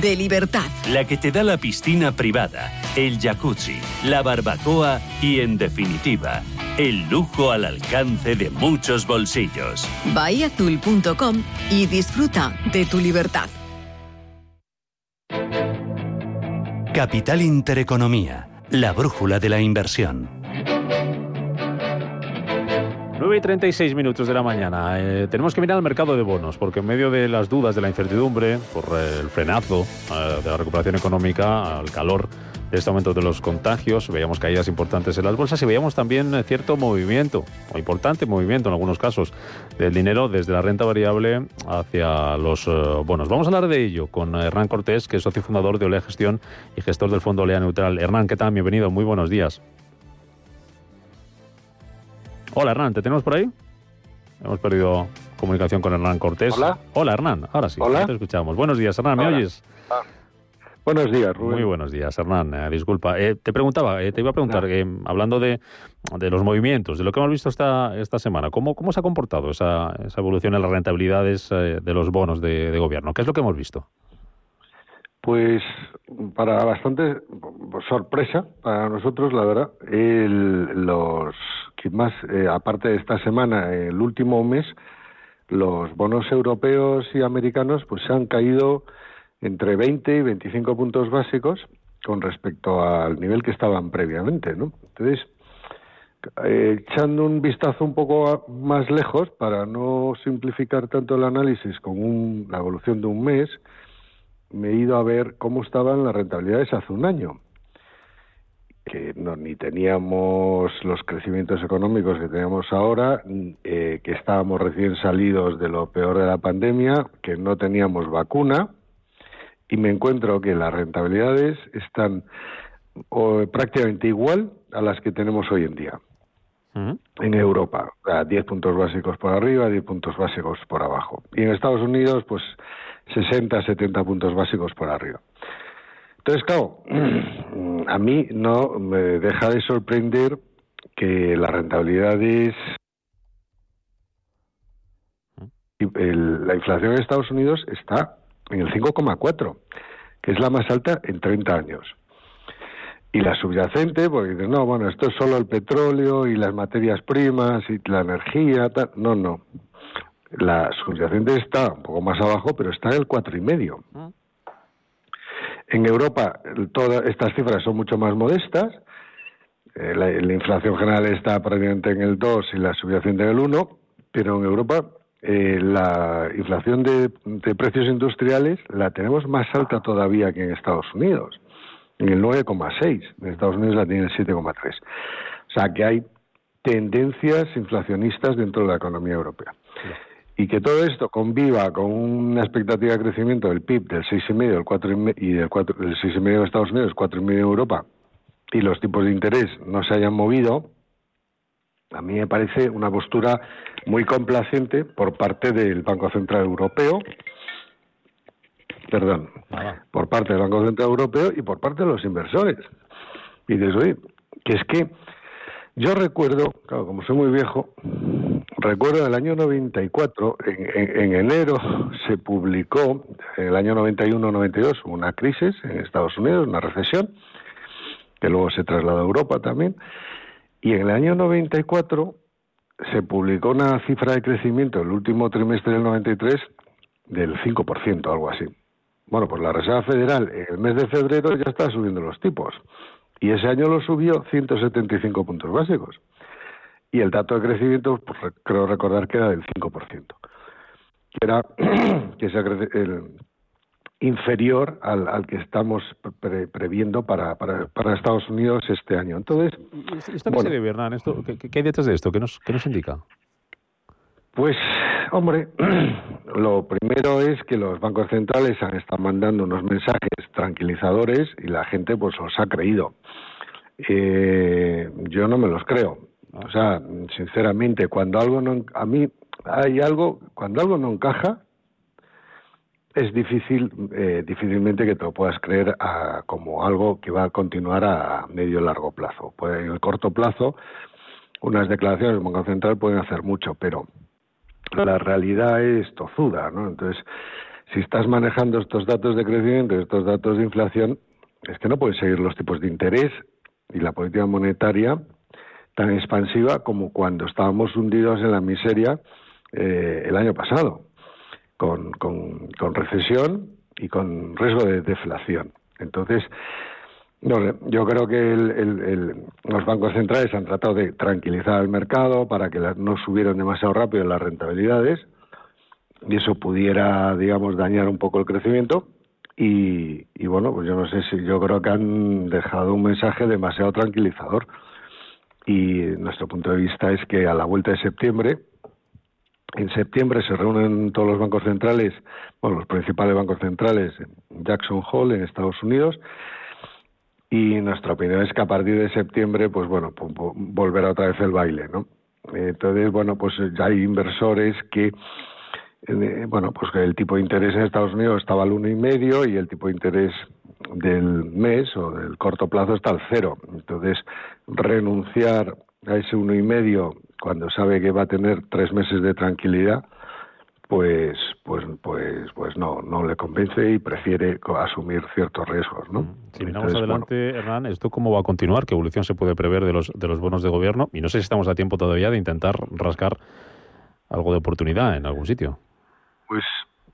de libertad. La que te da la piscina privada, el jacuzzi, la barbacoa y, en definitiva, el lujo al alcance de muchos bolsillos. Bahiazul.com y disfruta de tu libertad. Capital Intereconomía, la brújula de la inversión. 9 y 36 minutos de la mañana. Eh, tenemos que mirar al mercado de bonos, porque en medio de las dudas, de la incertidumbre, por eh, el frenazo eh, de la recuperación económica, al calor de este aumento de los contagios, veíamos caídas importantes en las bolsas y veíamos también cierto movimiento, o importante movimiento en algunos casos, del dinero desde la renta variable hacia los bonos. Vamos a hablar de ello con Hernán Cortés, que es socio fundador de Olea Gestión y gestor del fondo Olea Neutral. Hernán, ¿qué tal? Bienvenido, muy buenos días. Hola Hernán, ¿te tenemos por ahí? Hemos perdido comunicación con Hernán Cortés. Hola. Hola Hernán, ahora sí, Hola. te escuchamos. Buenos días Hernán, ¿me Hola. oyes? Ah. Buenos días, Rubén. Muy buenos días Hernán, Eh, disculpa. Eh, te preguntaba, eh, te iba a preguntar, hablando de, de los movimientos, de lo que hemos visto esta, esta semana, ¿cómo, ¿cómo se ha comportado esa, esa evolución en las rentabilidades de los bonos de, de gobierno? ¿Qué es lo que hemos visto? Pues para bastante sorpresa para nosotros, la verdad, el- los que más, eh, aparte de esta semana, el último mes, los bonos europeos y americanos pues se han caído entre 20 y 25 puntos básicos con respecto al nivel que estaban previamente, ¿no? Entonces, eh, echando un vistazo un poco más lejos para no simplificar tanto el análisis con un- la evolución de un mes, me he ido a ver cómo estaban las rentabilidades hace un año que no, ni teníamos los crecimientos económicos que tenemos ahora, n- eh, que estábamos recién salidos de lo peor de la pandemia, que no teníamos vacuna, y me encuentro que las rentabilidades están o, prácticamente igual a las que tenemos hoy en día en Europa, o sea, 10 puntos básicos por arriba, 10 puntos básicos por abajo. Y en Estados Unidos, pues 60, 70 puntos básicos por arriba. Entonces, claro, a mí no me deja de sorprender que las rentabilidades el- la inflación en Estados Unidos está en el 5,4, que es la más alta en 30 años. Y la subyacente, porque dicen, no, bueno, esto es solo el petróleo y las materias primas y la energía, tal. No, no. La subyacente está un poco más abajo, pero está en el cuatro y medio. En Europa, todas estas cifras son mucho más modestas. Eh, la, la inflación general está prácticamente en el 2 y la subyacente en el 1, pero en Europa eh, la inflación de, precios industriales la tenemos más alta todavía que en Estados Unidos, en el 9,6. En Estados Unidos la tiene el 7,3. O sea que hay tendencias inflacionistas dentro de la economía europea. Y que todo esto conviva con una expectativa de crecimiento del PIB del 6,5 del 4 y del, 4, del 6,5 de Estados Unidos, 4,5 en Europa y los tipos de interés no se hayan movido, a mí me parece una postura muy complaciente por parte del Banco Central Europeo, perdón, por parte del Banco Central Europeo y por parte de los inversores. Y dices, oye, que es que yo recuerdo, claro, como soy muy viejo, recuerdo el año 94, en, en enero se publicó, en el año 91-92, una crisis en Estados Unidos, una recesión, que luego se trasladó a Europa también, y en el año 94 se publicó una cifra de crecimiento el último trimestre del 93 del 5%, algo así. Bueno, pues la Reserva Federal en el mes de febrero ya está subiendo los tipos y ese año lo subió 175 puntos básicos. Y el dato de crecimiento, pues, creo recordar que era del 5%, que era que se, el, inferior al, al que estamos previendo para, para, para, Estados Unidos este año. Entonces, ¿esto qué se debe, Hernán? ¿Esto, qué, ¿Qué hay detrás de esto? ¿Qué nos, qué nos indica? Pues, hombre, lo primero es que los bancos centrales han estado mandando unos mensajes tranquilizadores y la gente pues los ha creído. Eh, yo no me los creo. O sea, sinceramente, cuando algo no, a mí hay algo, cuando algo no encaja, es difícil, eh, difícilmente que te lo puedas creer como algo que va a continuar a medio largo plazo. Pues en el corto plazo, unas declaraciones del Banco Central pueden hacer mucho, pero la realidad es tozuda, ¿no? Entonces, si estás manejando estos datos de crecimiento, estos datos de inflación, es que no puedes seguir los tipos de interés y la política monetaria tan expansiva como cuando estábamos hundidos en la miseria eh, el año pasado con, con, recesión y con riesgo de deflación. Entonces, no, yo creo que los bancos centrales han tratado de tranquilizar el mercado para que no subieran demasiado rápido las rentabilidades y eso pudiera, digamos, dañar un poco el crecimiento. Y, y bueno, pues yo no sé si yo creo que han dejado un mensaje demasiado tranquilizador. Y nuestro punto de vista es que a la vuelta de septiembre, en septiembre se reúnen todos los bancos centrales, bueno, los principales bancos centrales en Jackson Hole, en Estados Unidos, y nuestra opinión es que a partir de septiembre, pues bueno, volverá otra vez el baile, ¿no? Entonces, bueno, pues ya hay inversores que, eh, bueno, pues el tipo de interés en Estados Unidos estaba al uno y medio y el tipo de interés del mes o del corto plazo está al cero. Entonces, renunciar a ese uno y medio cuando sabe que va a tener tres meses de tranquilidad, pues pues pues pues no no le convence y prefiere asumir ciertos riesgos no mm. si miramos adelante Hernán. Esto cómo va a continuar qué evolución se puede prever de los de los bonos de gobierno y no sé si estamos a tiempo todavía de intentar rascar algo de oportunidad en algún sitio. Pues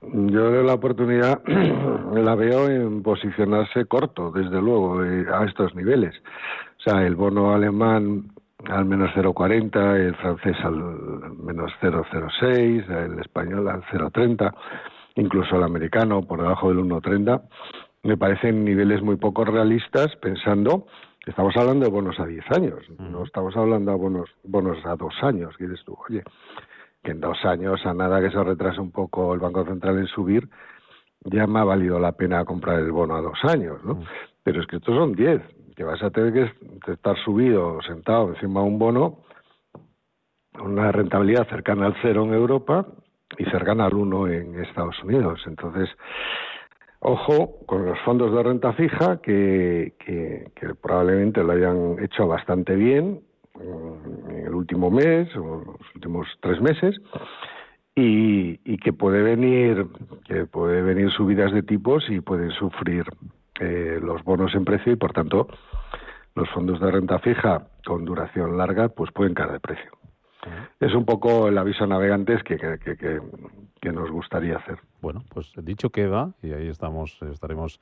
yo la oportunidad la veo en posicionarse corto desde luego eh, a estos niveles. O sea el bono alemán al menos 0,40, el francés al menos 0,06, el español al 0,30, incluso el americano por debajo del 1,30, me parecen niveles muy poco realistas pensando que estamos hablando de bonos a 10 años, no estamos hablando de bonos, bonos a dos años, quieres tú, oye, que en dos años, a nada que se retrase un poco el Banco Central en subir, ya me ha valido la pena comprar el bono a dos años, ¿no? Pero es que estos son 10, que vas a tener que estar subido, sentado encima de un bono, una rentabilidad cercana al cero en Europa y cercana al uno en Estados Unidos. Entonces, ojo con los fondos de renta fija que, que, probablemente lo hayan hecho bastante bien mm, en el último mes o los últimos tres meses y, y que puede venir que puede venir subidas de tipos y pueden sufrir eh, los bonos en precio y por tanto los fondos de renta fija con duración larga pues pueden caer de precio. Es un poco el aviso a navegantes que, que, que, nos gustaría hacer. Bueno, pues dicho queda y ahí estamos, estaremos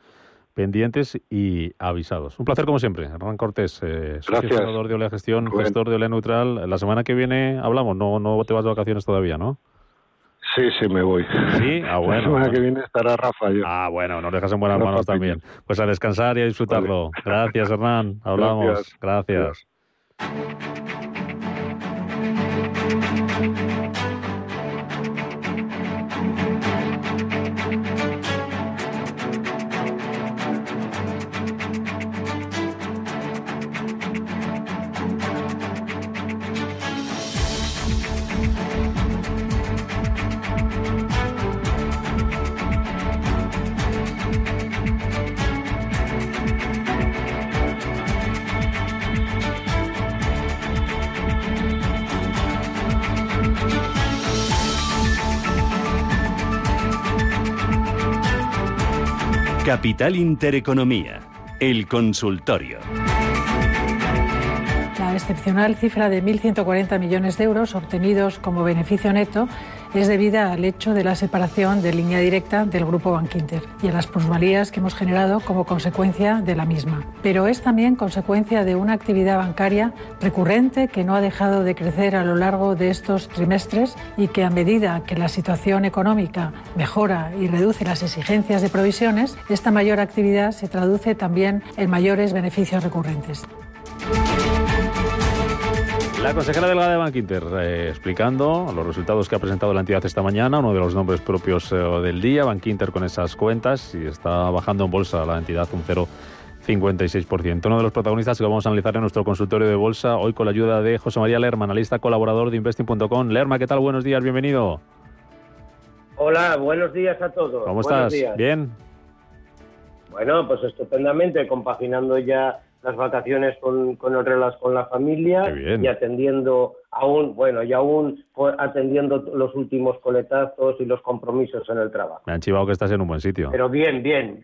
pendientes y avisados. Un placer como siempre. Hernán Cortés, eh, socio de Olea Gestión, gestor de Olea Neutral. La semana que viene hablamos, no, no te vas de vacaciones todavía, ¿no? Sí, sí, me voy. Sí, ah, bueno. La semana que viene estará Rafa. Ah, bueno, nos dejas en buenas manos también. Pues a descansar y a disfrutarlo. Gracias, Hernán. Hablamos. Gracias. Capital Intereconomía, el consultorio. La excepcional cifra de 1.140 millones de euros obtenidos como beneficio neto es debida al hecho de la separación de línea directa del grupo Bankinter y a las plusvalías que hemos generado como consecuencia de la misma. Pero es también consecuencia de una actividad bancaria recurrente que no ha dejado de crecer a lo largo de estos trimestres y que a medida que la situación económica mejora y reduce las exigencias de provisiones, esta mayor actividad se traduce también en mayores beneficios recurrentes. La consejera delegada de Bank Inter eh, explicando los resultados que ha presentado la entidad esta mañana, uno de los nombres propios eh, del día, Bank Inter con esas cuentas y está bajando en bolsa la entidad un 0,56%. Uno de los protagonistas que vamos a analizar en nuestro consultorio de bolsa hoy con la ayuda de José María Lerma, analista colaborador de investing.com. Lerma, ¿qué tal? Buenos días, bienvenido. Hola, buenos días a todos. ¿Cómo estás? ¿Bien? Bueno, pues estupendamente, compaginando ya las vacaciones con, con el con la familia y atendiendo aún, bueno, y aún atendiendo los últimos coletazos y los compromisos en el trabajo. Me han chivado que estás en un buen sitio. Pero bien, bien.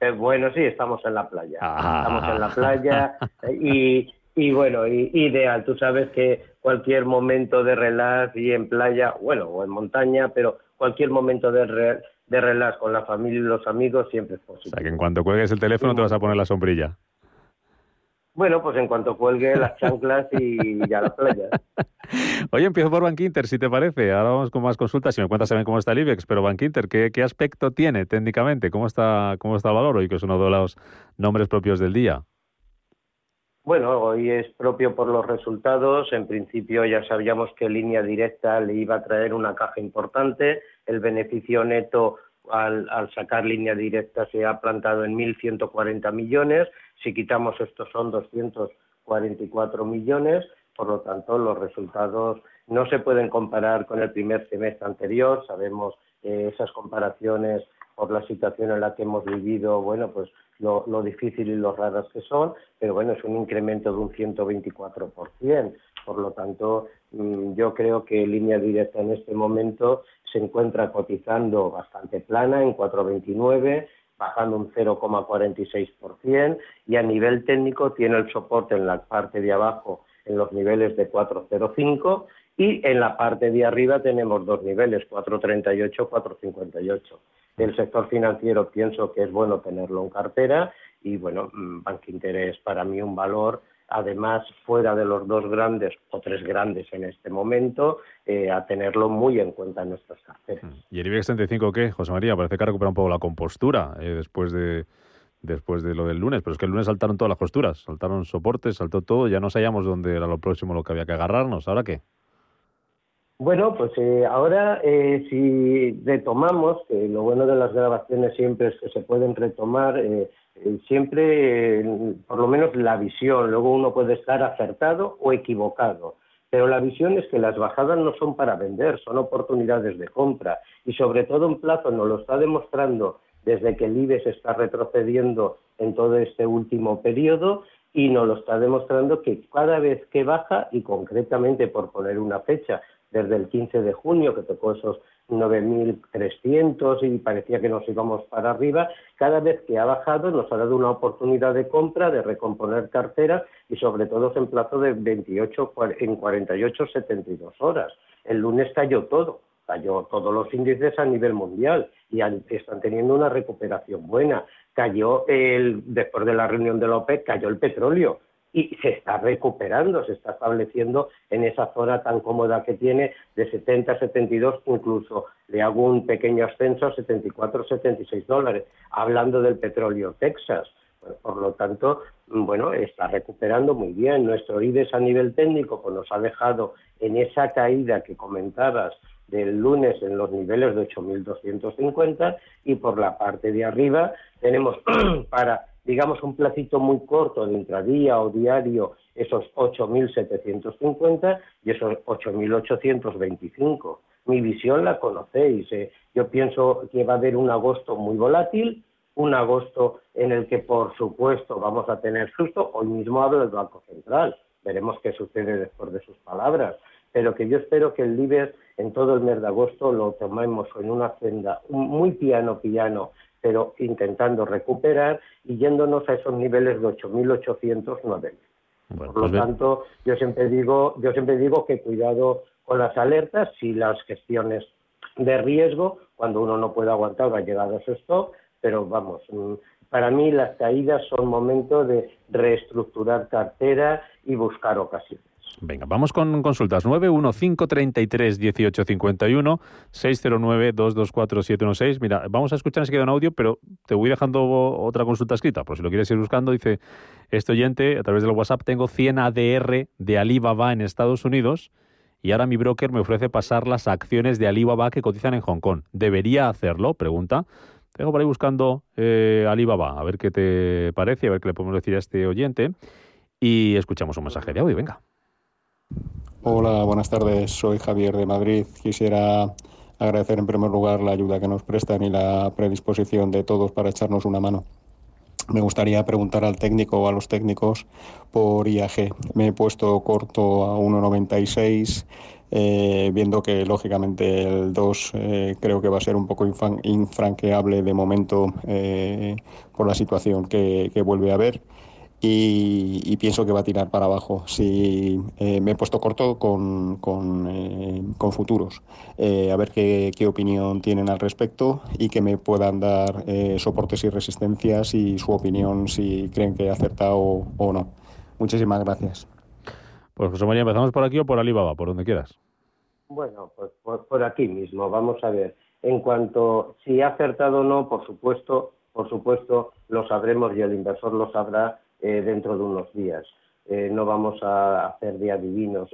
Eh, bueno, sí, estamos en la playa. Ah. Estamos en la playa y, y bueno, y, ideal. Tú sabes que cualquier momento de relax y en playa, bueno, o en montaña, pero cualquier momento de, de relax con la familia y los amigos siempre es posible. O sea, que en cuanto cuelgues el teléfono te vas a poner la sombrilla. Bueno, pues en cuanto cuelgue las chanclas y ya la playa. Oye, empiezo por Bankinter, si te parece. Ahora vamos con más consultas. Si me cuentas también cómo está el IBEX, pero Bankinter, ¿qué, qué aspecto tiene técnicamente? ¿Cómo está, ¿Cómo está el valor hoy, que es uno de los nombres propios del día? Bueno, hoy es propio por los resultados. En principio ya sabíamos que línea directa le iba a traer una caja importante. El beneficio neto al, al sacar línea directa se ha plantado en 1.140 millones si quitamos estos son 244 millones, por lo tanto los resultados no se pueden comparar con el primer semestre anterior. Sabemos eh, esas comparaciones por la situación en la que hemos vivido, bueno, pues lo, lo, difícil y lo raras que son, pero bueno, es un incremento de un 124%. Por lo tanto, mm, yo creo que línea directa en este momento se encuentra cotizando bastante plana en 429 bajando un 0,46% y a nivel técnico tiene el soporte en la parte de abajo en los niveles de 4,05 y en la parte de arriba tenemos dos niveles, 4,38, 4,58. El sector financiero pienso que es bueno tenerlo en cartera y bueno, mm, Bank Interés para mí un valor además fuera de los dos grandes o tres grandes en este momento, eh, a tenerlo muy en cuenta en nuestras carteras. ¿Y el IBEX 35 qué, José María? Parece que ha recuperado un poco la compostura eh, después de después de lo del lunes, pero es que el lunes saltaron todas las costuras, saltaron soportes, saltó todo, ya no sabíamos dónde era lo próximo lo que había que agarrarnos, ¿ahora qué? Bueno, pues eh, ahora si retomamos, que lo bueno de las grabaciones siempre es que se pueden retomar, eh, siempre, por lo menos la visión, luego uno puede estar acertado o equivocado, pero la visión es que las bajadas no son para vender, son oportunidades de compra. Y sobre todo en plazo nos lo está demostrando desde que el IBEX está retrocediendo en todo este último periodo y nos lo está demostrando que cada vez que baja, y concretamente por poner una fecha, desde el 15 de junio, que tocó esos 9.300 y parecía que nos íbamos para arriba, cada vez que ha bajado nos ha dado una oportunidad de compra, de recomponer cartera y sobre todo en plazo de 28, en 48, 72 horas. El lunes cayó todo, cayó todos los índices a nivel mundial y están teniendo una recuperación buena. Cayó el, después de la reunión de la OPEC, cayó el petróleo y se está recuperando, se está estableciendo en esa zona tan cómoda que tiene de 70 a 72, incluso le hago un pequeño ascenso a 74 76 dólares, hablando del petróleo Texas. Por lo tanto, bueno, está recuperando muy bien. Nuestro IDES a nivel técnico pues nos ha dejado en esa caída que comentabas del lunes en los niveles de 8.250 y por la parte de arriba tenemos para digamos, un placito muy corto de intradía o diario, esos 8.750 y esos 8.825. Mi visión la conocéis. Eh. Yo pienso que va a haber un agosto muy volátil, un agosto en el que, por supuesto, vamos a tener susto. Hoy mismo hablo del Banco Central. Veremos qué sucede después de sus palabras. Pero que yo espero que el líder en todo el mes de agosto lo tomemos en una senda muy piano, piano, pero intentando recuperar y yéndonos a esos niveles de 8.800, 9.000. Por pues lo tanto, yo siempre digo, yo siempre digo que cuidado con las alertas y las gestiones de riesgo cuando uno no puede aguantar la llegada a su stop, pero vamos, mm, para mí las caídas son momentos de reestructurar cartera y buscar ocasiones. Venga, vamos con consultas. 915331851 609224716. Mira, vamos a escuchar queda un audio, pero te voy dejando otra consulta escrita, por si lo quieres ir buscando. Dice, este oyente, a través del WhatsApp, tengo 100 ADR de Alibaba en Estados Unidos y ahora mi broker me ofrece pasar las acciones de Alibaba que cotizan en Hong Kong. ¿Debería hacerlo? Pregunta. Tengo por ahí buscando eh, Alibaba, a ver qué te parece, a ver qué le podemos decir a este oyente. Y escuchamos un mensaje de audio, venga. Hola, buenas tardes. Soy Javier de Madrid. Quisiera agradecer en primer lugar la ayuda que nos prestan y la predisposición de todos para echarnos una mano. Me gustaría preguntar al técnico o a los técnicos por IAG. Me he puesto corto a 1,96 eh, viendo que lógicamente el 2 eh, creo que va a ser un poco infranqueable de momento eh, por la situación que, vuelve a haber. Y, pienso que va a tirar para abajo. Si me he puesto corto con, con, futuros, a ver qué, qué, opinión tienen al respecto y que me puedan dar soportes y resistencias y su opinión si creen que he acertado o no. Muchísimas gracias. Pues José María, empezamos por aquí o por Alibaba, por donde quieras. Bueno, pues por, aquí mismo, vamos a ver. En cuanto si ha acertado o no, por supuesto, por supuesto lo sabremos y el inversor lo sabrá eh, dentro de unos días. Eh, no vamos a hacer de adivinos.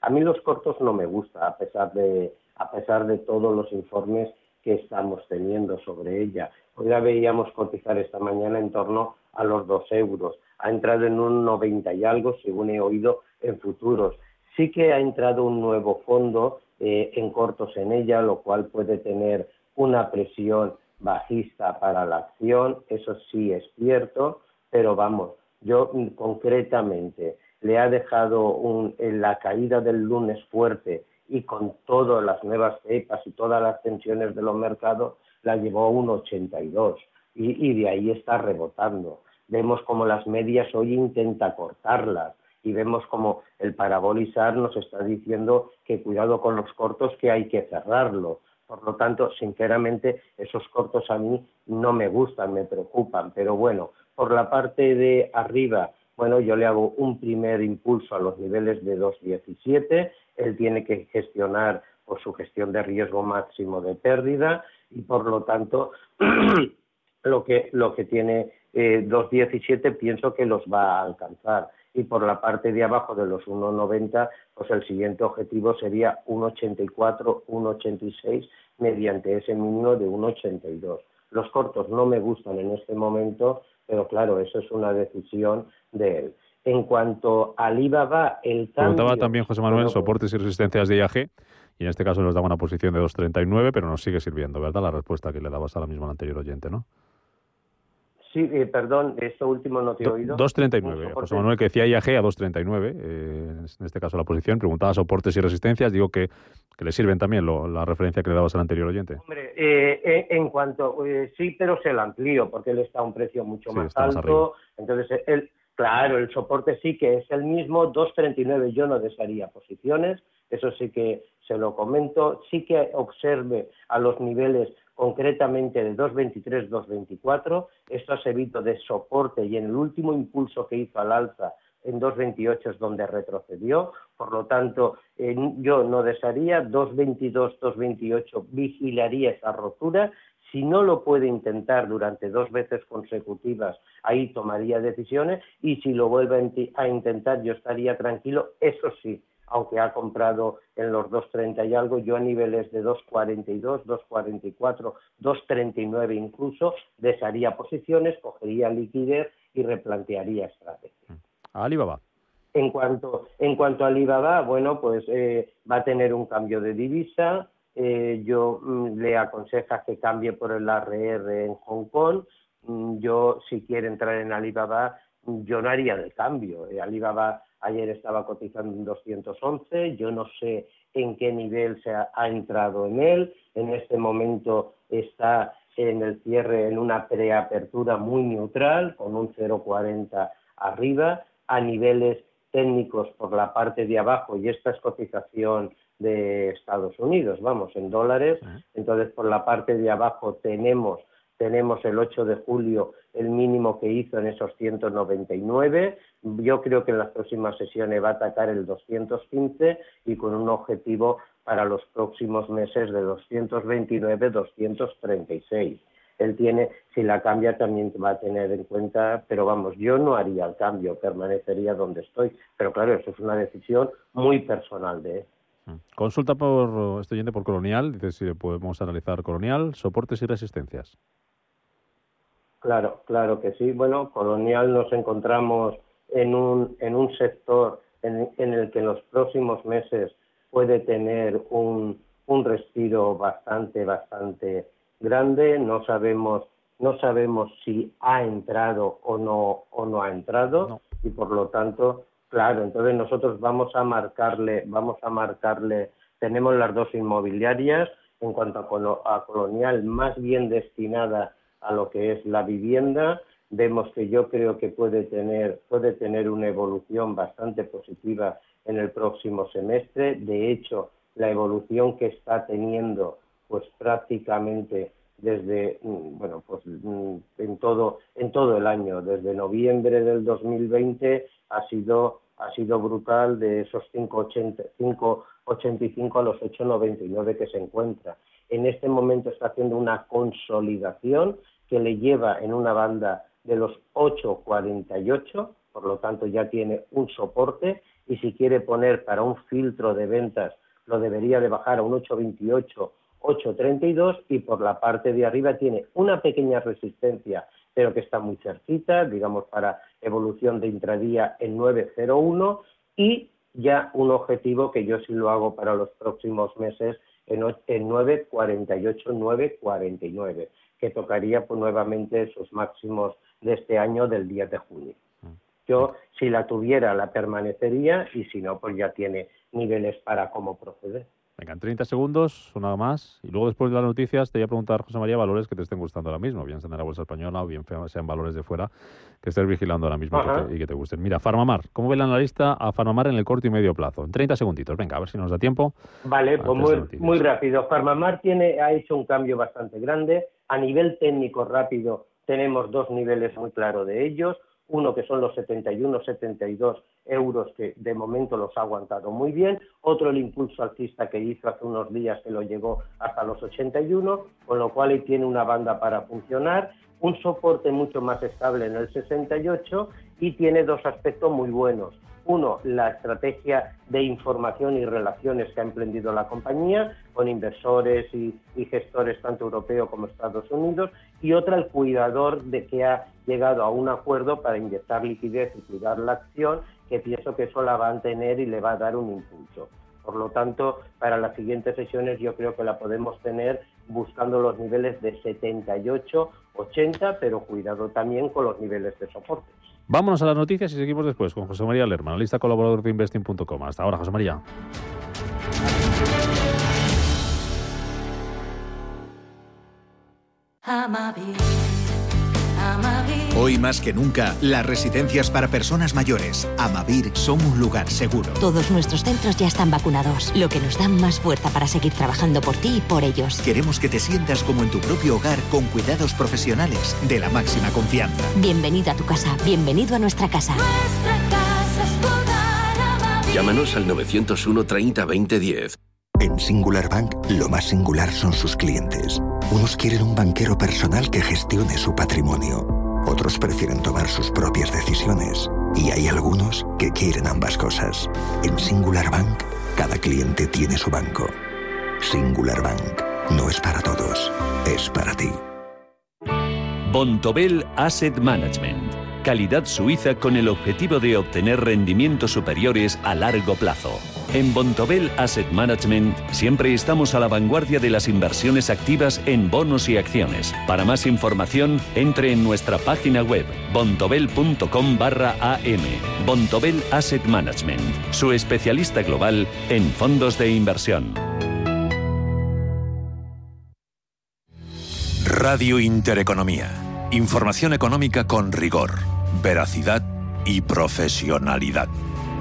a mí los cortos no me gusta, a pesar de a pesar de todos los informes que estamos teniendo sobre ella. Hoy la veíamos cotizar esta mañana en torno a los dos euros ha entrado en un 90 y algo, según he oído, en futuros. Sí que ha entrado un nuevo fondo eh, en cortos en ella, lo cual puede tener una presión bajista para la acción, eso sí es cierto, pero vamos, yo concretamente le ha dejado en la caída del lunes fuerte y con todas las nuevas cepas y todas las tensiones de los mercados, la llevó a un 82 y, y de ahí está rebotando vemos como las medias hoy intenta cortarlas y vemos como el parabolizar nos está diciendo que cuidado con los cortos que hay que cerrarlo. Por lo tanto, sinceramente, esos cortos a mí no me gustan, me preocupan. Pero bueno, por la parte de arriba, bueno, yo le hago un primer impulso a los niveles de 2.17. Él tiene que gestionar su gestión de riesgo máximo de pérdida y por lo tanto lo que, lo que tiene eh, 2.17 pienso que los va a alcanzar. Y por la parte de abajo de los 1.90, pues el siguiente objetivo sería 1.84, 1.86 mediante ese mínimo de 1.82. Los cortos no me gustan en este momento, pero claro, eso es una decisión de él. En cuanto al IVA va, el cambio... Preguntaba también José Manuel, soportes y resistencias de IAG, y en este caso nos daba una posición de 2.39, pero nos sigue sirviendo, ¿verdad? La respuesta que le dabas ahora mismo al anterior oyente, ¿no? Sí, eh, perdón, esto último no te he oído. 2.39. José Manuel que decía IAG a 2.39, eh, en este caso la posición. Preguntaba soportes y resistencias. Digo que, que le sirven también la referencia que le dabas al anterior oyente. Hombre, eh, en cuanto. sí, pero se lo amplío porque él está a un precio mucho más alto. Entonces, él, claro, el soporte sí que es el mismo. 2.39 yo no desharía posiciones. Eso sí que se lo comento. Sí que observe a los niveles concretamente de 2.23, 2.24. Esto ha servido de soporte y en el último impulso que hizo al alza en 2.28 es donde retrocedió. Por lo tanto, yo no desharía 2.22, 2.28, vigilaría esa rotura. Si no lo puede intentar durante dos veces consecutivas, ahí tomaría decisiones y si lo vuelve a intentar, yo estaría tranquilo. Eso sí, aunque ha comprado en los 2.30 y algo, yo a niveles de 2.42, 2.44, 2.39 incluso, desharía posiciones, cogería liquidez y replantearía estrategia. Alibaba. En cuanto, en cuanto a Alibaba, bueno, pues eh, va a tener un cambio de divisa. Eh, yo mm, le aconsejo que cambie por el ARR en Hong Kong. Mm, yo, si quiere entrar en Alibaba, yo no haría el cambio. Eh, Alibaba ayer estaba cotizando en 211, yo no sé en qué nivel se ha, entrado en él, en este momento está en el cierre en una preapertura muy neutral, con un 0,40 arriba, a niveles técnicos por la parte de abajo, y esta es cotización de Estados Unidos, vamos, en dólares, entonces por la parte de abajo tenemos tenemos el 8 de julio el mínimo que hizo en esos 199. Yo creo que en las próximas sesiones va a atacar el 215 y con un objetivo para los próximos meses de 229-236. Él tiene, si la cambia también va a tener en cuenta, pero vamos, yo no haría el cambio, permanecería donde estoy. Pero claro, eso es una decisión muy personal de él. Mm. Consulta por este oyente por Colonial, dice si podemos analizar Colonial, soportes y resistencias. Claro, claro que sí. Bueno, Colonial nos encontramos en un, en un sector en, el que en los próximos meses puede tener un, un respiro bastante, bastante grande. No sabemos, no sabemos si ha entrado o no, o no ha entrado y por lo tanto, claro, entonces nosotros vamos a marcarle, vamos a marcarle, tenemos las dos inmobiliarias en cuanto a, a Colonial más bien destinada a lo que es la vivienda. Vemos que yo creo que puede tener, puede tener una evolución bastante positiva en el próximo semestre. De hecho, la evolución que está teniendo, pues prácticamente desde, mm, bueno, pues mm, en todo, en todo el año, desde noviembre del 2020 ha sido, ha sido brutal de esos 5,85 a los 8,99 que se encuentra. En este momento está haciendo una consolidación que le lleva en una banda de los 8,48, por lo tanto ya tiene un soporte y si quiere poner para un filtro de ventas lo debería de bajar a un 8,28, 8,32 y por la parte de arriba tiene una pequeña resistencia pero que está muy cerquita, digamos para evolución de intradía en 9,01 y ya un objetivo que yo sí lo hago para los próximos meses en, en 9,48, 9,49 que tocaría pues, nuevamente esos máximos de este año del 10 de junio. Mm. Yo, si la tuviera, la permanecería y si no, pues ya tiene niveles para cómo proceder. Venga, en 30 segundos, una más. Y luego, después de las noticias, te voy a preguntar, José María, valores que te estén gustando ahora mismo, bien sean de la bolsa española o bien sean valores de fuera, que estés vigilando ahora mismo y que te gusten. Mira, Farmamar, ¿cómo ve la analista a Farmamar en el corto y medio plazo? En 30 segunditos, venga, a ver si nos da tiempo. Vale, pues muy, muy rápido. Farmamar tiene, ha hecho un cambio bastante grande. A nivel técnico rápido, tenemos dos niveles muy claros de ellos uno que son los 71, 72 euros que de momento los ha aguantado muy bien, otro el impulso alcista que hizo hace unos días que lo llegó hasta los 81, con lo cual ahí tiene una banda para funcionar, un soporte mucho más estable en el 68 y tiene dos aspectos muy buenos. Uno, la estrategia de información y relaciones que ha emprendido la compañía con inversores y, gestores tanto europeos como Estados Unidos. Y otra, el cuidador de que ha llegado a un acuerdo para inyectar liquidez y cuidar la acción, que pienso que eso la va a tener y le va a dar un impulso. Por lo tanto, para las siguientes sesiones yo creo que la podemos tener buscando los niveles de 78, 80, pero cuidado también con los niveles de soporte. Vámonos a las noticias y seguimos después con José María Lerman, analista colaborador de investing.com. Hasta ahora, José María. Hoy más que nunca, las residencias para personas mayores, Amavir, son un lugar seguro. Todos nuestros centros ya están vacunados, lo que nos da más fuerza para seguir trabajando por ti y por ellos. Queremos que te sientas como en tu propio hogar con cuidados profesionales de la máxima confianza. Bienvenido a tu casa, bienvenido a nuestra casa. Nuestra casa es Llámanos al 901 30 20 10. En Singular Bank, lo más singular son sus clientes. Unos quieren un banquero personal que gestione su patrimonio. Otros prefieren tomar sus propias decisiones. Y hay algunos que quieren ambas cosas. En Singular Bank, cada cliente tiene su banco. Singular Bank no es para todos, es para ti. Bontobel Asset Management. Calidad suiza con el objetivo de obtener rendimientos superiores a largo plazo. En Bontobel Asset Management siempre estamos a la vanguardia de las inversiones activas en bonos y acciones. Para más información, entre en nuestra página web bontobel.com barra am. Bontobel Asset Management, su especialista global en fondos de inversión. Radio Intereconomía. Información económica con rigor, veracidad y profesionalidad.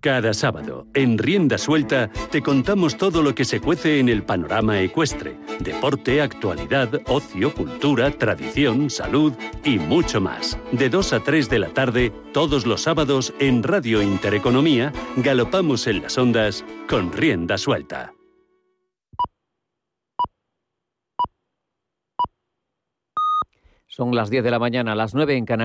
Cada sábado, en Rienda Suelta, te contamos todo lo que se cuece en el panorama ecuestre. Deporte, actualidad, ocio, cultura, tradición, salud y mucho más. De 2 a 3 de la tarde, todos los sábados, en Radio Intereconomía, galopamos en las ondas con Rienda Suelta. Son las 10 de la mañana, las 9 en Canarias.